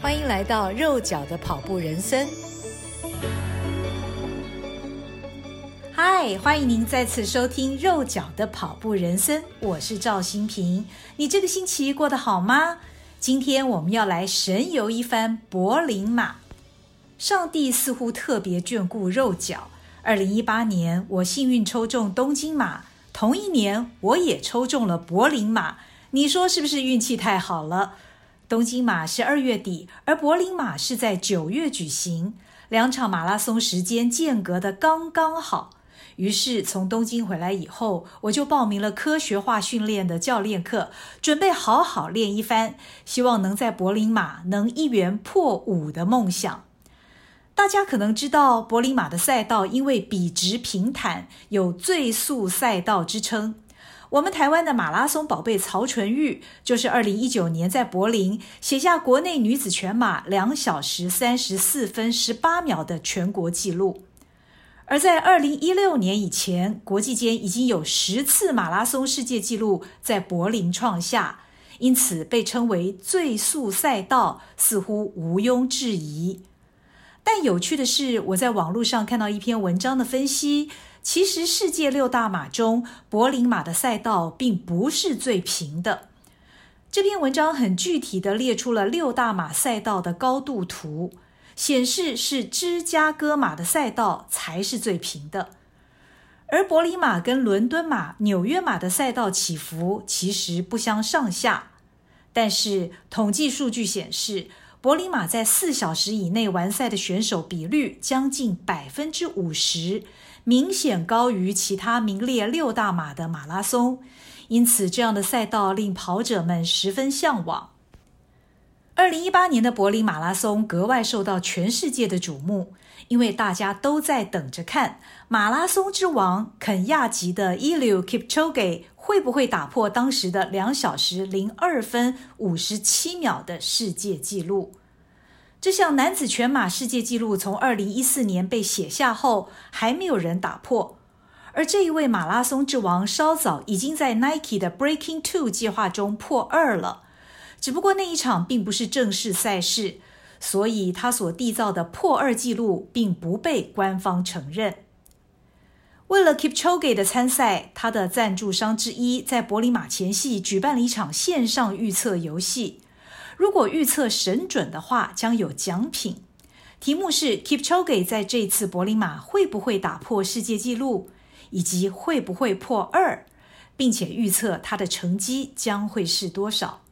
欢迎来到肉脚的跑步人生。嗨，欢迎您再次收听肉脚的跑步人生，我是赵新平。你这个星期过得好吗？今天我们要来神游一番柏林马。上帝似乎特别眷顾肉脚。二零一八年，我幸运抽中东京马，同一年我也抽中了柏林马。你说是不是运气太好了？东京马是二月底，而柏林马是在九月举行，两场马拉松时间间隔得刚刚好。于是从东京回来以后，我就报名了科学化训练的教练课，准备好好练一番，希望能在柏林马能一圆破五的梦想。大家可能知道，柏林马的赛道因为笔直平坦，有最速赛道之称。我们台湾的马拉松宝贝曹纯玉，就是二零一九年在柏林写下国内女子全马两小时三十四分十八秒的全国纪录。而在二零一六年以前，国际间已经有十次马拉松世界纪录在柏林创下，因此被称为最速赛道，似乎毋庸置疑。但有趣的是，我在网络上看到一篇文章的分析，其实世界六大马中，柏林马的赛道并不是最平的。这篇文章很具体地列出了六大马赛道的高度图。显示是芝加哥马的赛道才是最平的，而柏林马跟伦敦马、纽约马的赛道起伏其实不相上下。但是统计数据显示，柏林马在四小时以内完赛的选手比率将近百分之五十，明显高于其他名列六大马的马拉松。因此，这样的赛道令跑者们十分向往。二零一八年的柏林马拉松格外受到全世界的瞩目，因为大家都在等着看马拉松之王肯亚籍的 Elio Kipchoge 会不会打破当时的两小时零二分五十七秒的世界纪录。这项男子全马世界纪录从二零一四年被写下后，还没有人打破。而这一位马拉松之王稍早已经在 Nike 的 Breaking Two 计划中破二了。只不过那一场并不是正式赛事，所以他所缔造的破二纪录并不被官方承认。为了 Kipchoge 的参赛，他的赞助商之一在柏林马前夕举办了一场线上预测游戏。如果预测神准的话，将有奖品。题目是 Kipchoge 在这次柏林马会不会打破世界纪录，以及会不会破二，并且预测他的成绩将会是多少。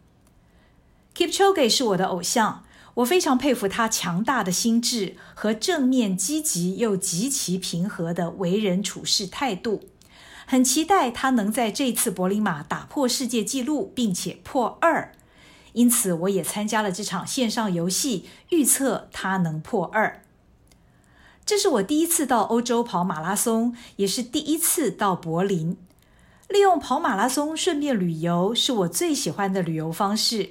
Kipchoge 是我的偶像，我非常佩服他强大的心智和正面积极又极其平和的为人处事态度，很期待他能在这次柏林马打破世界纪录，并且破二。因此，我也参加了这场线上游戏，预测他能破二。这是我第一次到欧洲跑马拉松，也是第一次到柏林。利用跑马拉松顺便旅游，是我最喜欢的旅游方式。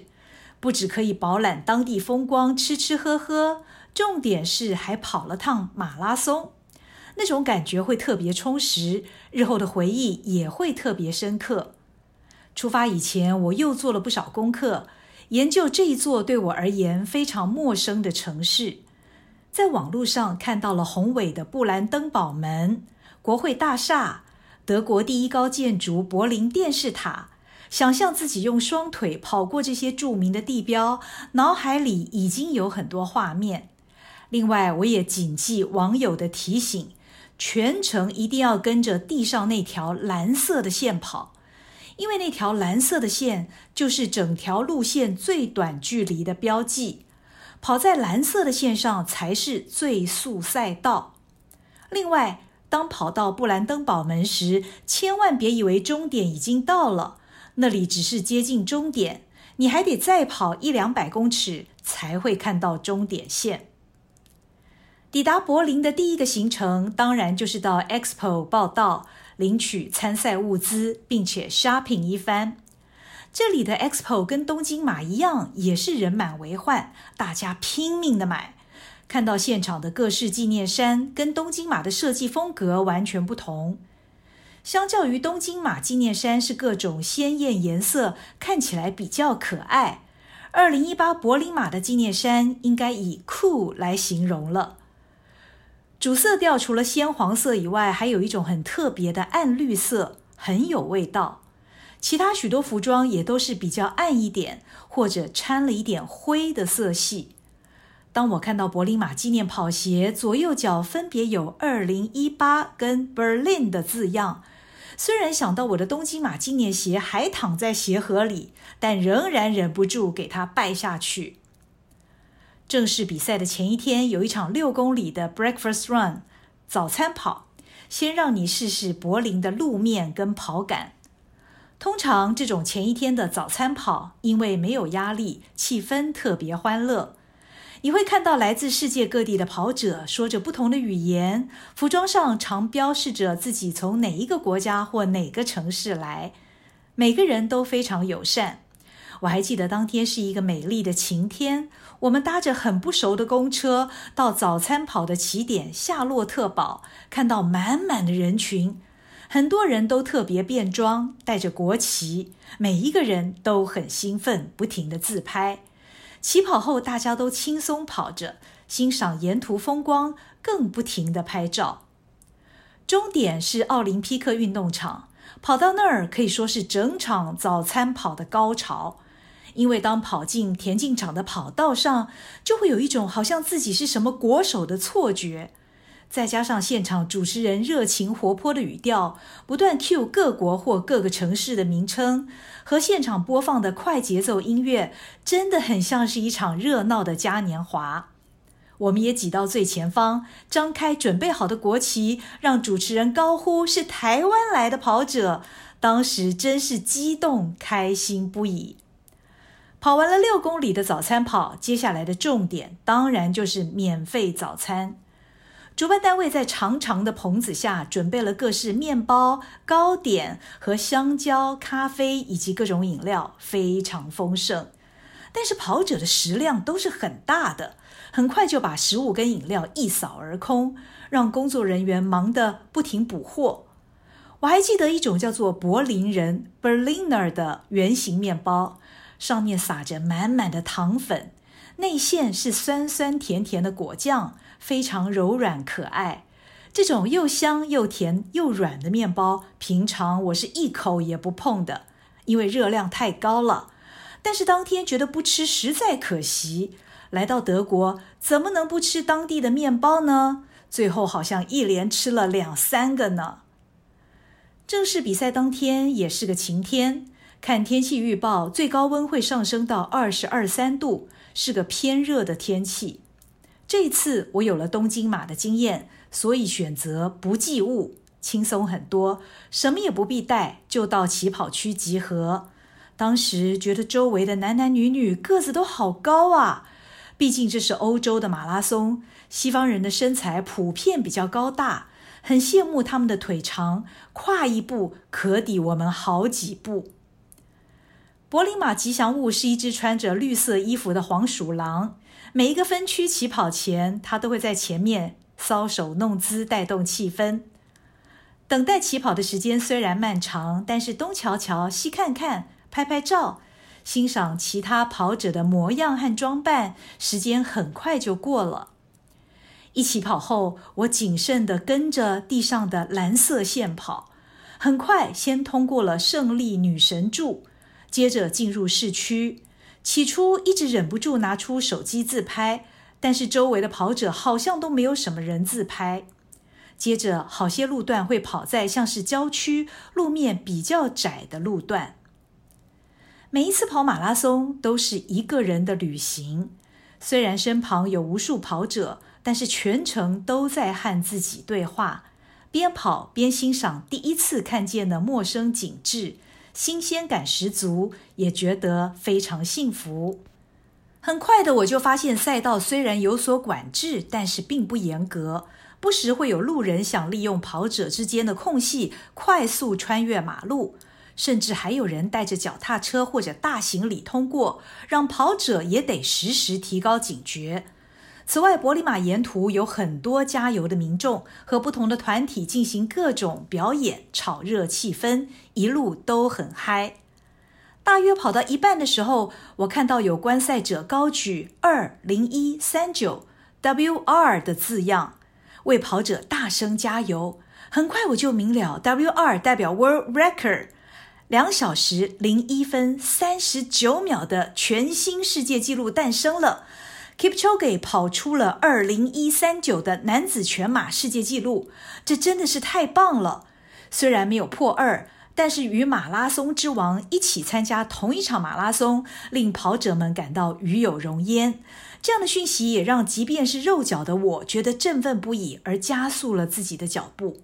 不只可以饱览当地风光，吃吃喝喝，重点是还跑了趟马拉松，那种感觉会特别充实，日后的回忆也会特别深刻。出发以前，我又做了不少功课，研究这一座对我而言非常陌生的城市。在网络上看到了宏伟的布兰登堡门、国会大厦、德国第一高建筑柏林电视塔。想象自己用双腿跑过这些著名的地标，脑海里已经有很多画面。另外，我也谨记网友的提醒，全程一定要跟着地上那条蓝色的线跑，因为那条蓝色的线就是整条路线最短距离的标记。跑在蓝色的线上才是最速赛道。另外，当跑到布兰登堡门时，千万别以为终点已经到了。那里只是接近终点，你还得再跑一两百公尺才会看到终点线。抵达柏林的第一个行程，当然就是到 Expo 报到，领取参赛物资，并且 shopping 一番。这里的 Expo 跟东京马一样，也是人满为患，大家拼命的买。看到现场的各式纪念衫，跟东京马的设计风格完全不同。相较于东京马纪念衫是各种鲜艳颜色，看起来比较可爱；二零一八柏林马的纪念衫应该以酷来形容了。主色调除了鲜黄色以外，还有一种很特别的暗绿色，很有味道。其他许多服装也都是比较暗一点，或者掺了一点灰的色系。当我看到柏林马纪念跑鞋左右脚分别有二零一八跟 Berlin 的字样。虽然想到我的东京马纪念鞋还躺在鞋盒里，但仍然忍不住给它拜下去。正式比赛的前一天，有一场六公里的 Breakfast Run 早餐跑，先让你试试柏林的路面跟跑感。通常这种前一天的早餐跑，因为没有压力，气氛特别欢乐。你会看到来自世界各地的跑者，说着不同的语言，服装上常标示着自己从哪一个国家或哪个城市来。每个人都非常友善。我还记得当天是一个美丽的晴天，我们搭着很不熟的公车到早餐跑的起点夏洛特堡，看到满满的人群，很多人都特别变装，带着国旗，每一个人都很兴奋，不停地自拍。起跑后，大家都轻松跑着，欣赏沿途风光，更不停地拍照。终点是奥林匹克运动场，跑到那儿可以说是整场早餐跑的高潮。因为当跑进田径场的跑道上，就会有一种好像自己是什么国手的错觉。再加上现场主持人热情活泼的语调，不断 cue 各国或各个城市的名称，和现场播放的快节奏音乐，真的很像是一场热闹的嘉年华。我们也挤到最前方，张开准备好的国旗，让主持人高呼是台湾来的跑者。当时真是激动开心不已。跑完了六公里的早餐跑，接下来的重点当然就是免费早餐。主办单位在长长的棚子下准备了各式面包、糕点和香蕉、咖啡以及各种饮料，非常丰盛。但是跑者的食量都是很大的，很快就把食物跟饮料一扫而空，让工作人员忙得不停补货。我还记得一种叫做柏林人 （Berliner） 的圆形面包，上面撒着满满的糖粉，内馅是酸酸甜甜的果酱。非常柔软可爱，这种又香又甜又软的面包，平常我是一口也不碰的，因为热量太高了。但是当天觉得不吃实在可惜，来到德国怎么能不吃当地的面包呢？最后好像一连吃了两三个呢。正式比赛当天也是个晴天，看天气预报，最高温会上升到二十二三度，是个偏热的天气。这次我有了东京马的经验，所以选择不寄物，轻松很多，什么也不必带，就到起跑区集合。当时觉得周围的男男女女个子都好高啊，毕竟这是欧洲的马拉松，西方人的身材普遍比较高大，很羡慕他们的腿长，跨一步可抵我们好几步。柏林马吉祥物是一只穿着绿色衣服的黄鼠狼。每一个分区起跑前，他都会在前面搔首弄姿，带动气氛。等待起跑的时间虽然漫长，但是东瞧瞧，西看看，拍拍照，欣赏其他跑者的模样和装扮，时间很快就过了。一起跑后，我谨慎地跟着地上的蓝色线跑，很快先通过了胜利女神柱，接着进入市区。起初一直忍不住拿出手机自拍，但是周围的跑者好像都没有什么人自拍。接着，好些路段会跑在像是郊区、路面比较窄的路段。每一次跑马拉松都是一个人的旅行，虽然身旁有无数跑者，但是全程都在和自己对话，边跑边欣赏第一次看见的陌生景致。新鲜感十足，也觉得非常幸福。很快的，我就发现赛道虽然有所管制，但是并不严格。不时会有路人想利用跑者之间的空隙快速穿越马路，甚至还有人带着脚踏车或者大行李通过，让跑者也得时时提高警觉。此外，柏林马沿途有很多加油的民众和不同的团体进行各种表演，炒热气氛，一路都很嗨。大约跑到一半的时候，我看到有观赛者高举二零一三九 WR 的字样，为跑者大声加油。很快我就明了，WR 代表 World Record，两小时零一分三十九秒的全新世界纪录诞生了。Kipchoge 跑出了二零一三九的男子全马世界纪录，这真的是太棒了。虽然没有破二。但是与马拉松之王一起参加同一场马拉松，令跑者们感到与有荣焉。这样的讯息也让即便是肉脚的我觉得振奋不已，而加速了自己的脚步。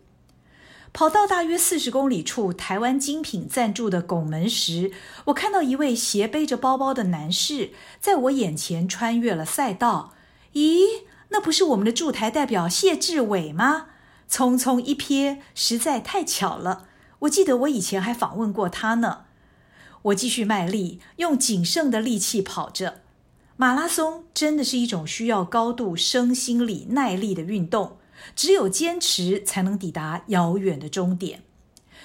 跑到大约四十公里处，台湾精品赞助的拱门时，我看到一位斜背着包包的男士在我眼前穿越了赛道。咦，那不是我们的驻台代表谢志伟吗？匆匆一瞥，实在太巧了。我记得我以前还访问过他呢。我继续卖力，用仅剩的力气跑着。马拉松真的是一种需要高度身心理耐力的运动，只有坚持才能抵达遥远的终点。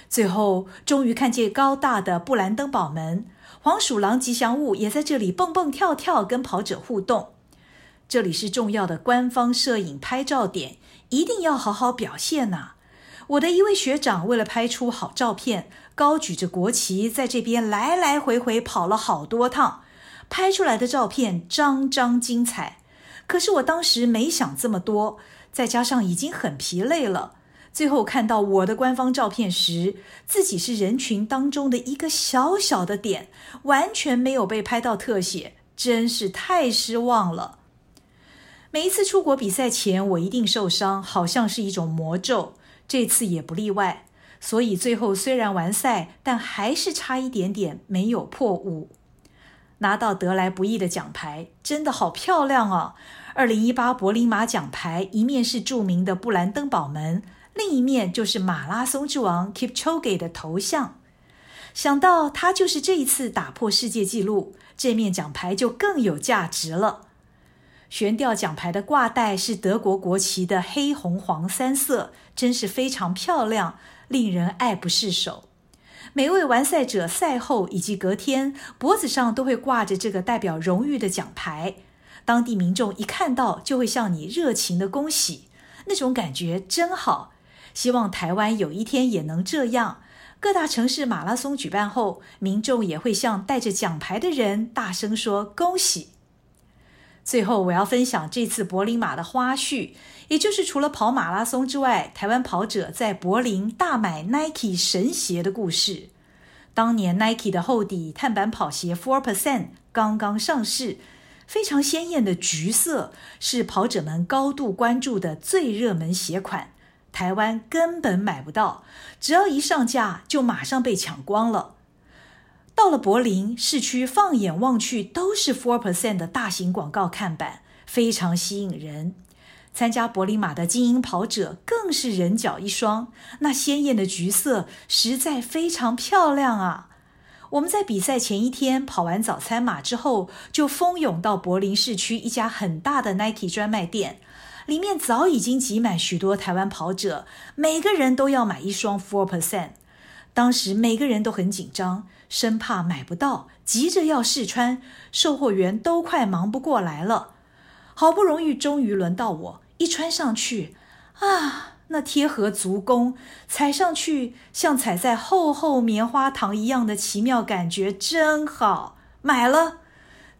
最后，终于看见高大的布兰登堡门，黄鼠狼吉祥物也在这里蹦蹦跳跳，跟跑者互动。这里是重要的官方摄影拍照点，一定要好好表现呐。我的一位学长为了拍出好照片，高举着国旗在这边来来回回跑了好多趟，拍出来的照片张张精彩。可是我当时没想这么多，再加上已经很疲累了，最后看到我的官方照片时，自己是人群当中的一个小小的点，完全没有被拍到特写，真是太失望了。每一次出国比赛前，我一定受伤，好像是一种魔咒。这次也不例外，所以最后虽然完赛，但还是差一点点没有破五，拿到得来不易的奖牌，真的好漂亮哦！二零一八柏林马奖牌，一面是著名的布兰登堡门，另一面就是马拉松之王 Kipchoge 的头像。想到他就是这一次打破世界纪录，这面奖牌就更有价值了。悬吊奖牌的挂带是德国国旗的黑红黄三色，真是非常漂亮，令人爱不释手。每位完赛者赛后以及隔天脖子上都会挂着这个代表荣誉的奖牌，当地民众一看到就会向你热情的恭喜，那种感觉真好。希望台湾有一天也能这样，各大城市马拉松举办后，民众也会向带着奖牌的人大声说恭喜。最后，我要分享这次柏林马的花絮，也就是除了跑马拉松之外，台湾跑者在柏林大买 Nike 神鞋的故事。当年 Nike 的厚底碳板跑鞋 Four Percent 刚刚上市，非常鲜艳的橘色，是跑者们高度关注的最热门鞋款。台湾根本买不到，只要一上架就马上被抢光了。到了柏林市区，放眼望去都是 Four Percent 的大型广告看板，非常吸引人。参加柏林马的精英跑者更是人脚一双，那鲜艳的橘色实在非常漂亮啊！我们在比赛前一天跑完早餐马之后，就蜂拥到柏林市区一家很大的 Nike 专卖店，里面早已经挤满许多台湾跑者，每个人都要买一双 Four Percent。当时每个人都很紧张。生怕买不到，急着要试穿，售货员都快忙不过来了。好不容易，终于轮到我，一穿上去，啊，那贴合足弓，踩上去像踩在厚厚棉花糖一样的奇妙感觉，真好，买了。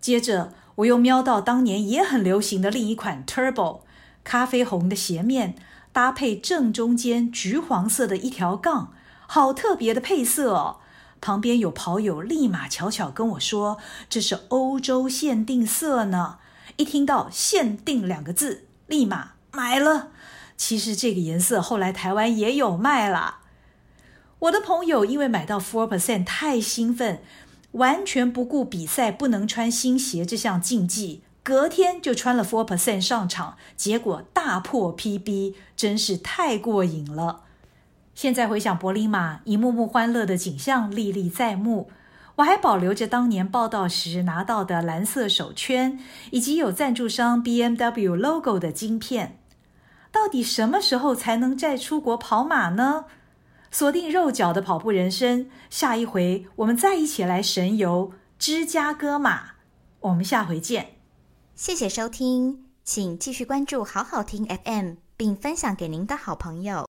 接着，我又瞄到当年也很流行的另一款 Turbo，咖啡红的鞋面，搭配正中间橘黄色的一条杠，好特别的配色哦。旁边有跑友立马悄悄跟我说：“这是欧洲限定色呢。”一听到“限定”两个字，立马买了。其实这个颜色后来台湾也有卖啦。我的朋友因为买到 Four Percent 太兴奋，完全不顾比赛不能穿新鞋这项禁忌，隔天就穿了 Four Percent 上场，结果大破 PB，真是太过瘾了。现在回想柏林马一幕幕欢乐的景象历历在目，我还保留着当年报道时拿到的蓝色手圈，以及有赞助商 BMW logo 的晶片。到底什么时候才能再出国跑马呢？锁定肉脚的跑步人生，下一回我们再一起来神游芝加哥马。我们下回见。谢谢收听，请继续关注好好听 FM，并分享给您的好朋友。